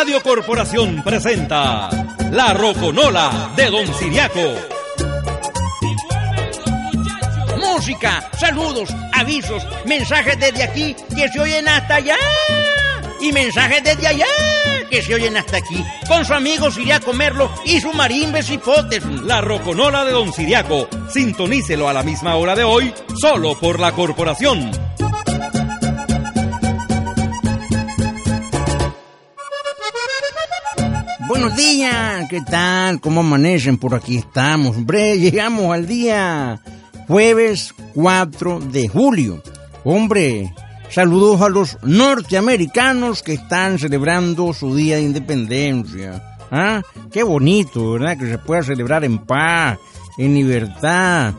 Radio Corporación presenta La Roconola de Don Siriaco. Música, saludos, avisos, mensajes desde aquí que se oyen hasta allá. Y mensajes desde allá que se oyen hasta aquí. Con su amigo Siriaco Merlo y su marimbe cipotes. La Roconola de Don Siriaco. Sintonícelo a la misma hora de hoy, solo por la Corporación. Buenos días, ¿qué tal? ¿Cómo amanecen? Por aquí estamos. Hombre, llegamos al día jueves 4 de julio. Hombre, saludos a los norteamericanos que están celebrando su día de independencia. ¿Ah? Qué bonito, ¿verdad? Que se pueda celebrar en paz, en libertad,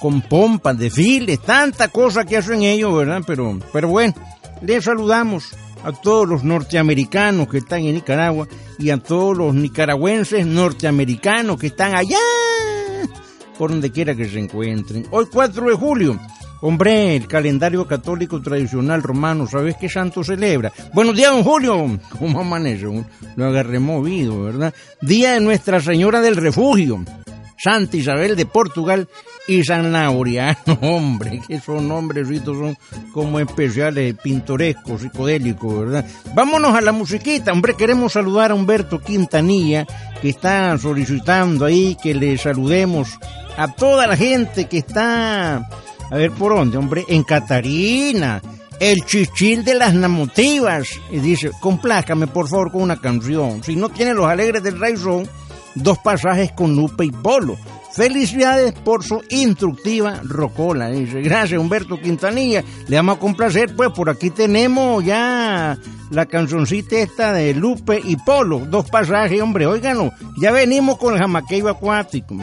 con pompas, desfiles, tanta cosa que hacen ellos, ¿verdad? Pero, pero bueno, les saludamos a todos los norteamericanos que están en Nicaragua y a todos los nicaragüenses norteamericanos que están allá, por donde quiera que se encuentren. Hoy 4 de julio. Hombre, el calendario católico tradicional romano, ¿sabes qué santo celebra? Buenos días, don Julio. ¿Cómo amanece? Lo agarré movido, ¿verdad? Día de Nuestra Señora del Refugio. Santa Isabel de Portugal y San Laureano, hombre, que esos nombrecitos son como especiales, pintorescos, psicodélicos, ¿verdad? Vámonos a la musiquita, hombre, queremos saludar a Humberto Quintanilla, que está solicitando ahí que le saludemos a toda la gente que está, a ver por dónde, hombre, en Catarina, el chichil de las namotivas, y dice, complácame por favor con una canción, si no tiene los alegres del Rey dos pasajes con Lupe y Polo. Felicidades por su instructiva rocola. Dice, gracias Humberto Quintanilla. Le vamos a complacer, pues por aquí tenemos ya la cancioncita esta de Lupe y Polo. Dos pasajes, hombre, óiganlo. Ya venimos con el jamaqueyo acuático.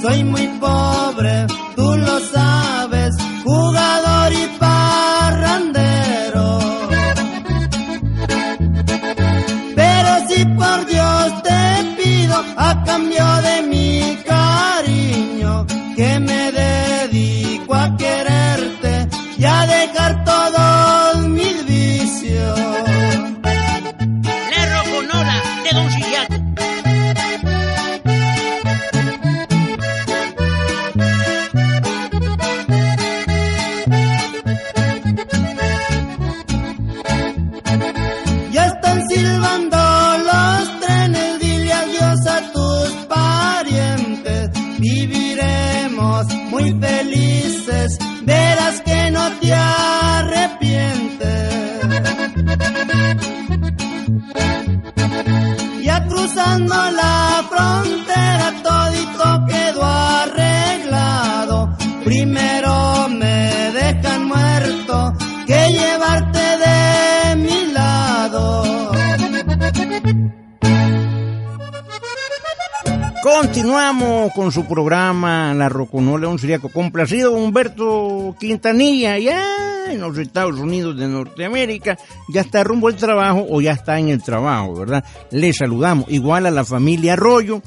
Soy muy pobre, silbando Continuamos con su programa La Roconola, un siriaco complacido Humberto Quintanilla, ya en los Estados Unidos de Norteamérica, ya está rumbo al trabajo o ya está en el trabajo, ¿verdad? Le saludamos, igual a la familia Arroyo,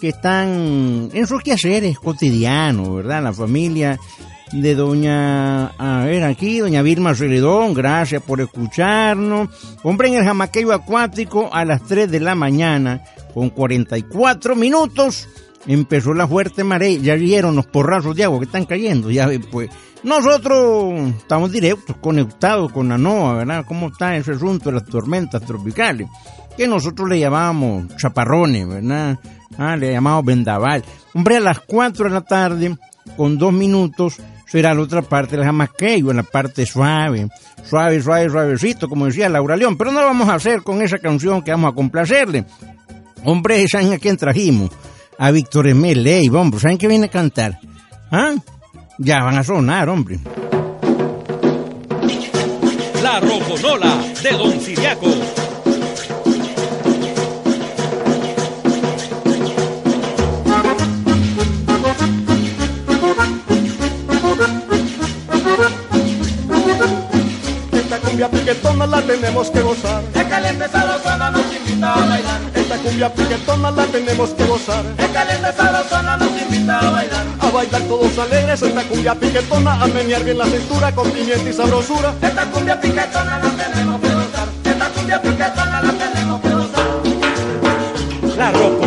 que están en sus quehaceres cotidianos, ¿verdad? La familia de doña, a ver aquí, doña Vilma Celedón, gracias por escucharnos. Hombre, en el jamaqueyo acuático a las 3 de la mañana, con 44 minutos, empezó la fuerte marea, ya vieron los porrazos de agua que están cayendo, ya pues nosotros estamos directos, conectados con la NOAA, ¿verdad? ¿Cómo está ese asunto de las tormentas tropicales? Que nosotros le llamamos chaparrones, ¿verdad? Ah, le llamamos vendaval. Hombre, a las 4 de la tarde, con dos minutos, será la otra parte de la jamaqueyo, en la parte suave, suave, suave, suavecito, como decía Laura León. Pero no lo vamos a hacer con esa canción que vamos a complacerle. Hombre, ¿saben a quién trajimos? A Víctor Emel Leiva, hombre, ¿saben qué viene a cantar? ¿Ah? Ya van a sonar, hombre. La Roconola de Don Siriaco. Cumbia piquetona la tenemos que gozar. El caliente sabrosona nos invita a bailar. Esta cumbia piquetona la tenemos que gozar. El caliente sabrosona nos invita a bailar. A bailar todos alegres esta cumbia piquetona, a menear bien la cintura con pimienta y sabrosura. Esta cumbia piquetona la tenemos que gozar. Esta cumbia piquetona la tenemos que gozar. La Roconola.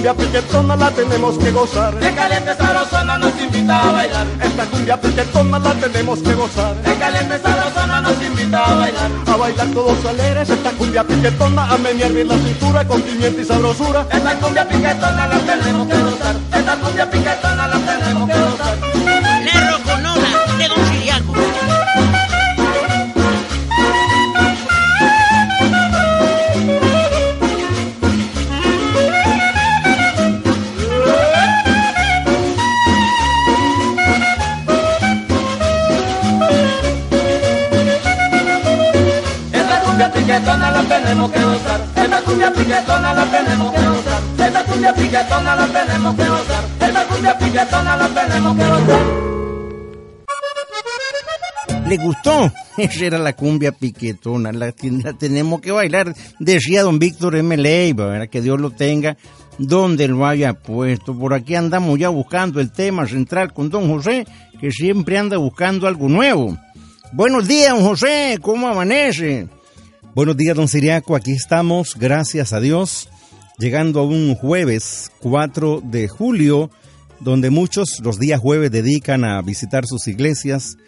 Cumbia piquetona la tenemos que gozar. El caliente sabrosona nos invita a bailar. Esta cumbia piquetona la tenemos que gozar. El caliente sabrosona nos invita a bailar. A bailar todos alegres esta cumbia piquetona, a menear bien la cintura con pimienta y sabrosura. Esta cumbia piquetona la tenemos que gozar. Esta cumbia piquetona la tenemos que gozar. ¿Le gustó? Esa era la cumbia piquetona, la, la tenemos que bailar, decía don Víctor M. Leiva, que Dios lo tenga donde lo haya puesto. Por aquí andamos ya buscando el tema central con don José, que siempre anda buscando algo nuevo. Buenos días, don José, ¿cómo amanece? Buenos días, don Siriaco. Aquí estamos, gracias a Dios, llegando a un jueves 4 de julio, donde muchos los días jueves dedican a visitar sus iglesias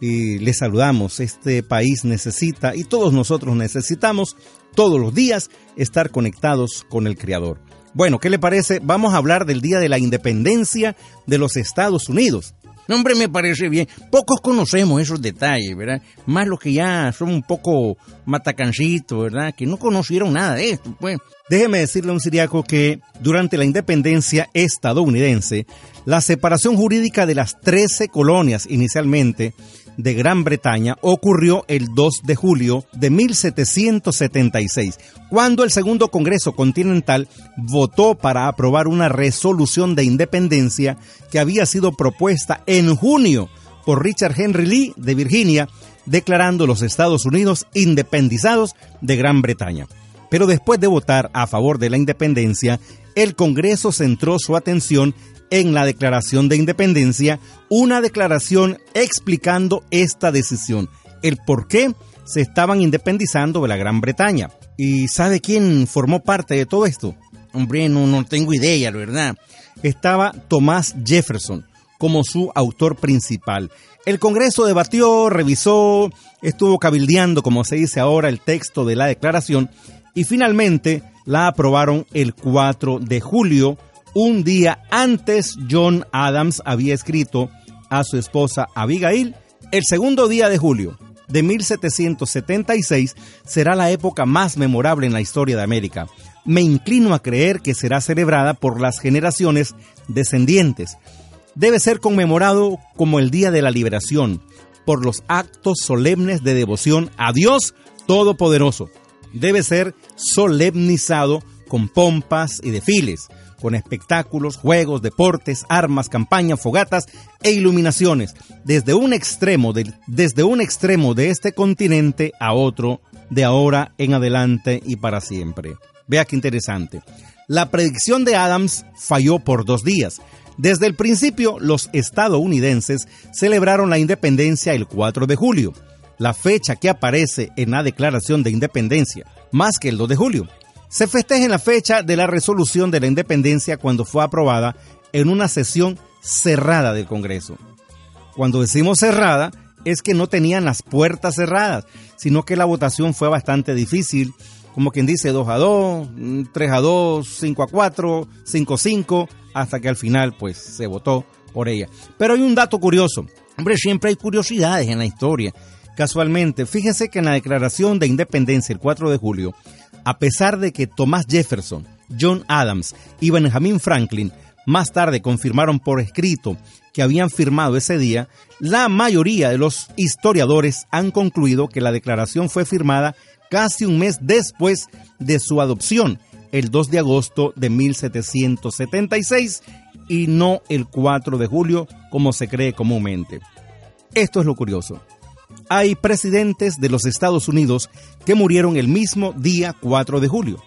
y les saludamos. Este país necesita y todos nosotros necesitamos todos los días estar conectados con el Creador. Bueno, ¿qué le parece? Vamos a hablar del Día de la Independencia de los Estados Unidos. No, hombre, me parece bien. Pocos conocemos esos detalles, ¿verdad? Más los que ya son un poco matacancitos, ¿verdad? Que no conocieron nada de esto, pues. Déjeme decirle a un siriaco que durante la independencia estadounidense, la separación jurídica de las 13 colonias inicialmente de Gran Bretaña ocurrió el 2 de julio de 1776, cuando el Segundo Congreso Continental votó para aprobar una resolución de independencia que había sido propuesta en junio por Richard Henry Lee de Virginia, declarando los Estados Unidos independizados de Gran Bretaña. Pero después de votar a favor de la independencia, el Congreso centró su atención en la Declaración de Independencia, una declaración explicando esta decisión, el por qué se estaban independizando de la Gran Bretaña. ¿Y sabe quién formó parte de todo esto? Hombre, no, tengo idea, la verdad. Estaba Thomas Jefferson como su autor principal. El Congreso debatió, revisó, estuvo cabildeando, como se dice ahora, el texto de la declaración y finalmente la aprobaron el 4 de julio, un día antes John Adams había escrito a su esposa Abigail, el segundo día de julio de 1776 será la época más memorable en la historia de América. Me inclino a creer que será celebrada por las generaciones descendientes. Debe ser conmemorado como el Día de la Liberación, por los actos solemnes de devoción a Dios Todopoderoso debe ser solemnizado con pompas y desfiles, con espectáculos, juegos, deportes, armas, campañas, fogatas e iluminaciones, desde un extremo de, desde un extremo de este continente a otro, de ahora en adelante y para siempre. Vea qué interesante. La predicción de Adams falló por dos días. Desde el principio, los estadounidenses celebraron la independencia el 4 de julio la fecha que aparece en la Declaración de Independencia, más que el 2 de julio. Se festeja en la fecha de la resolución de la independencia cuando fue aprobada en una sesión cerrada del Congreso. Cuando decimos cerrada, es que no tenían las puertas cerradas, sino que la votación fue bastante difícil, como quien dice 2 a 2, 3 a 2, 5 a 4, 5 a 5, hasta que al final pues se votó por ella. Pero hay un dato curioso. Hombre, siempre hay curiosidades en la historia. Casualmente, fíjese que en la Declaración de Independencia el 4 de julio, a pesar de que Thomas Jefferson, John Adams y Benjamin Franklin más tarde confirmaron por escrito que habían firmado ese día, la mayoría de los historiadores han concluido que la declaración fue firmada casi un mes después de su adopción, el 2 de agosto de 1776, y no el 4 de julio como se cree comúnmente. Esto es lo curioso hay presidentes de los Estados Unidos que murieron el mismo día 4 de julio.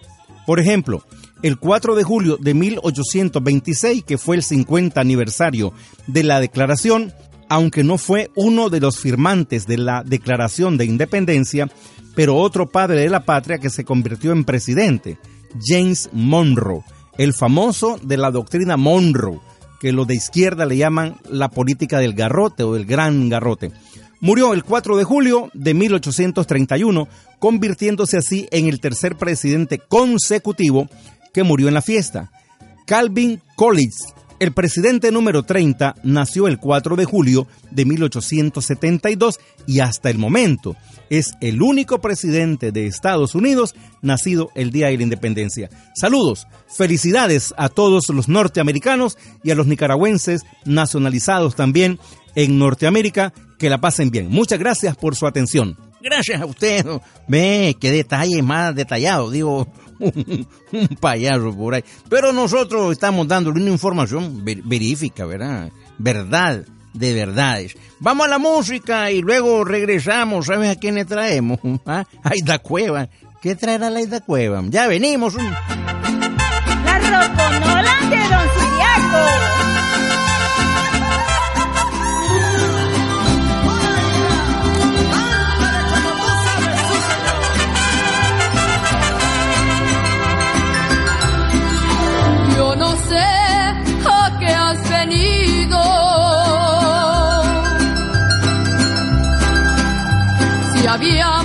Por ejemplo, el 4 de julio de 1826, que fue el 50 aniversario de la declaración, aunque no fue uno de los firmantes de la Declaración de Independencia, pero otro padre de la patria que se convirtió en presidente, James Monroe, el famoso de la doctrina Monroe, que los de izquierda le llaman la política del garrote o del gran garrote. Murió el 4 de julio de 1831, convirtiéndose así en el tercer presidente consecutivo que murió en la fiesta. Calvin Coolidge, el presidente número 30, nació el 4 de julio de 1872 y hasta el momento es el único presidente de Estados Unidos nacido el día de la independencia. Saludos, felicidades a todos los norteamericanos y a los nicaragüenses nacionalizados también en Norteamérica que la pasen bien. Muchas gracias por su atención. Gracias a usted. Ve, qué detalle más detallado, digo, un, payaso por ahí. Pero nosotros estamos dándole una información verífica, ¿verdad? Verdad de verdades. Vamos a la música y luego regresamos. ¿Sabes a quién le traemos? ¿Ah? Aida Cueva. ¿Qué traerá la Aida Cueva? Ya venimos. La roconola de Don. había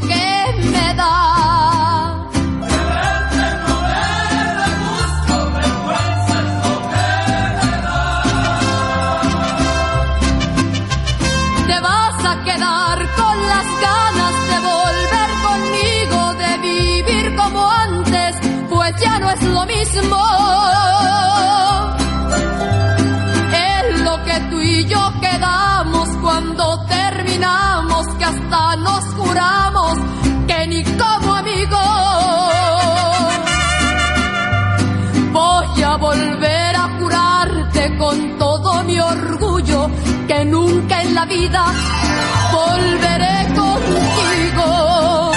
lo que me da. Te vas a quedar con las ganas de volver conmigo, de vivir como antes, pues ya no es lo mismo. Volver a jurarte con todo mi orgullo que nunca en la vida volveré contigo.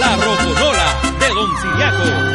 La roconola de Don Siriaco.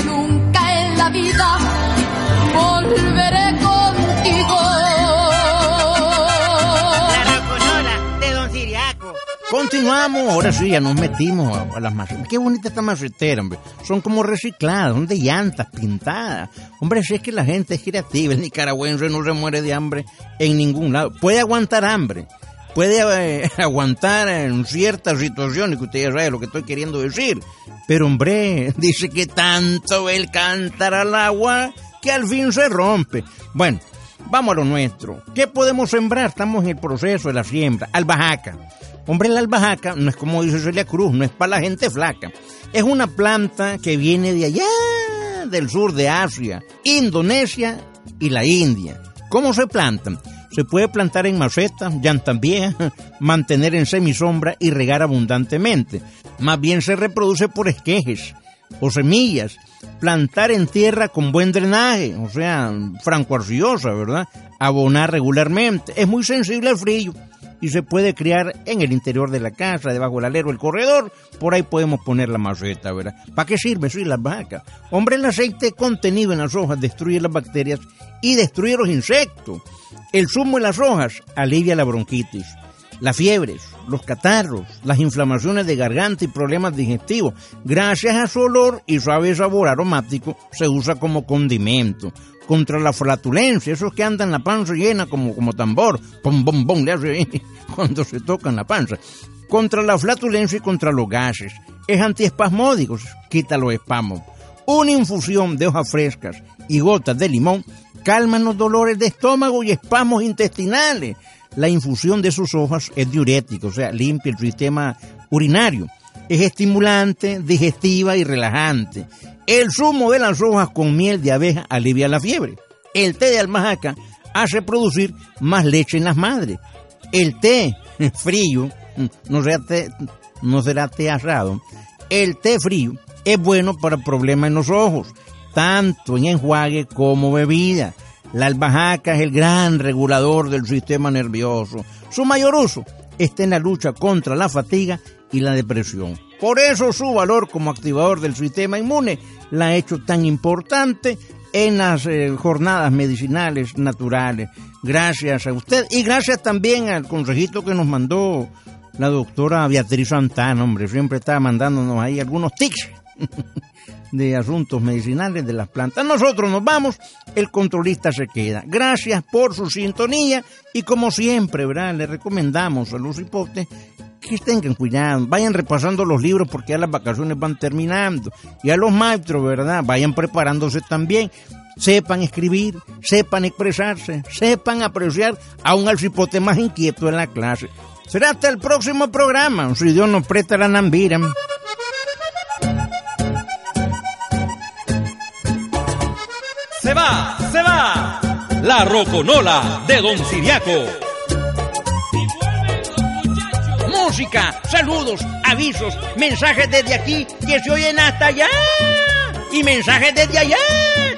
Que nunca en la vida volveré contigo. La roconola de Don Siriaco. Continuamos, ahora sí, ya nos metimos a, las macetas. Qué bonita esta macetera, hombre. Son como recicladas, son de llantas, pintadas. Hombre, si es que la gente es creativa, el nicaragüense no se muere de hambre en ningún lado. Puede aguantar hambre, puede eh, aguantar en ciertas situaciones, que usted ya sabe lo que estoy queriendo decir. Pero, hombre, dice que tanto el cantar al agua que al fin se rompe. Bueno, vamos a lo nuestro. ¿Qué podemos sembrar? Estamos en el proceso de la siembra. Albahaca. Hombre, la albahaca no es como dice Celia Cruz, no es para la gente flaca. Es una planta que viene de allá, del sur de Asia, Indonesia y la India. ¿Cómo se plantan? Se puede plantar en macetas, llantas viejas, mantener en semisombra y regar abundantemente. Más bien se reproduce por esquejes o semillas. Plantar en tierra con buen drenaje, o sea, franco-arcillosa, ¿verdad? Abonar regularmente. Es muy sensible al frío y se puede criar en el interior de la casa, debajo del alero, el corredor. Por ahí podemos poner la maceta, ¿verdad? ¿Para qué sirve? Sí, las vacas. Hombre, el aceite contenido en las hojas destruye las bacterias y destruye los insectos. El zumo de las hojas alivia la bronquitis, las fiebres, los catarros, las inflamaciones de garganta y problemas digestivos. Gracias a su olor y suave sabor aromático, se usa como condimento. Contra la flatulencia, esos que andan la panza llena como, como tambor, pom, bom, bom, le hace cuando se tocan la panza. Contra la flatulencia y contra los gases. Es antiespasmódico, quita los espasmos. Una infusión de hojas frescas y gotas de limón calman los dolores de estómago y espasmos intestinales. La infusión de sus hojas es diurética, o sea, limpia el sistema urinario. Es estimulante, digestiva y relajante. El zumo de las hojas con miel de abeja alivia la fiebre. El té de almahaca hace producir más leche en las madres. El té frío, no será té, no será té asado, el té frío es bueno para problemas en los ojos, tanto en enjuague como bebida. La albahaca es el gran regulador del sistema nervioso. Su mayor uso está en la lucha contra la fatiga y la depresión. Por eso su valor como activador del sistema inmune la ha hecho tan importante en las eh, jornadas medicinales naturales. Gracias a usted y gracias también al consejito que nos mandó la doctora Beatriz Santana, hombre, siempre está mandándonos ahí algunos tics de asuntos medicinales de las plantas. Nosotros nos vamos, el controlista se queda. Gracias por su sintonía y como siempre, ¿verdad? Le recomendamos a los hipotes que tengan cuidado, vayan repasando los libros porque ya las vacaciones van terminando. Y a los maestros, ¿verdad? Vayan preparándose también. Sepan escribir, sepan expresarse, sepan apreciar a un alcipote más inquieto en la clase. Será hasta el próximo programa, si Dios nos presta la nambira. La Roconola de Don Siriaco. Música, saludos, avisos, mensajes desde aquí que se oyen hasta allá. Y mensajes desde allá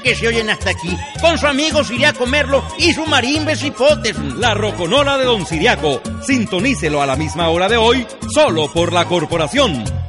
que se oyen hasta aquí. Con su amigo Siriaco Merlo y su marimbe cipotes. La Roconola de Don Siriaco. Sintonícelo a la misma hora de hoy, solo por la corporación.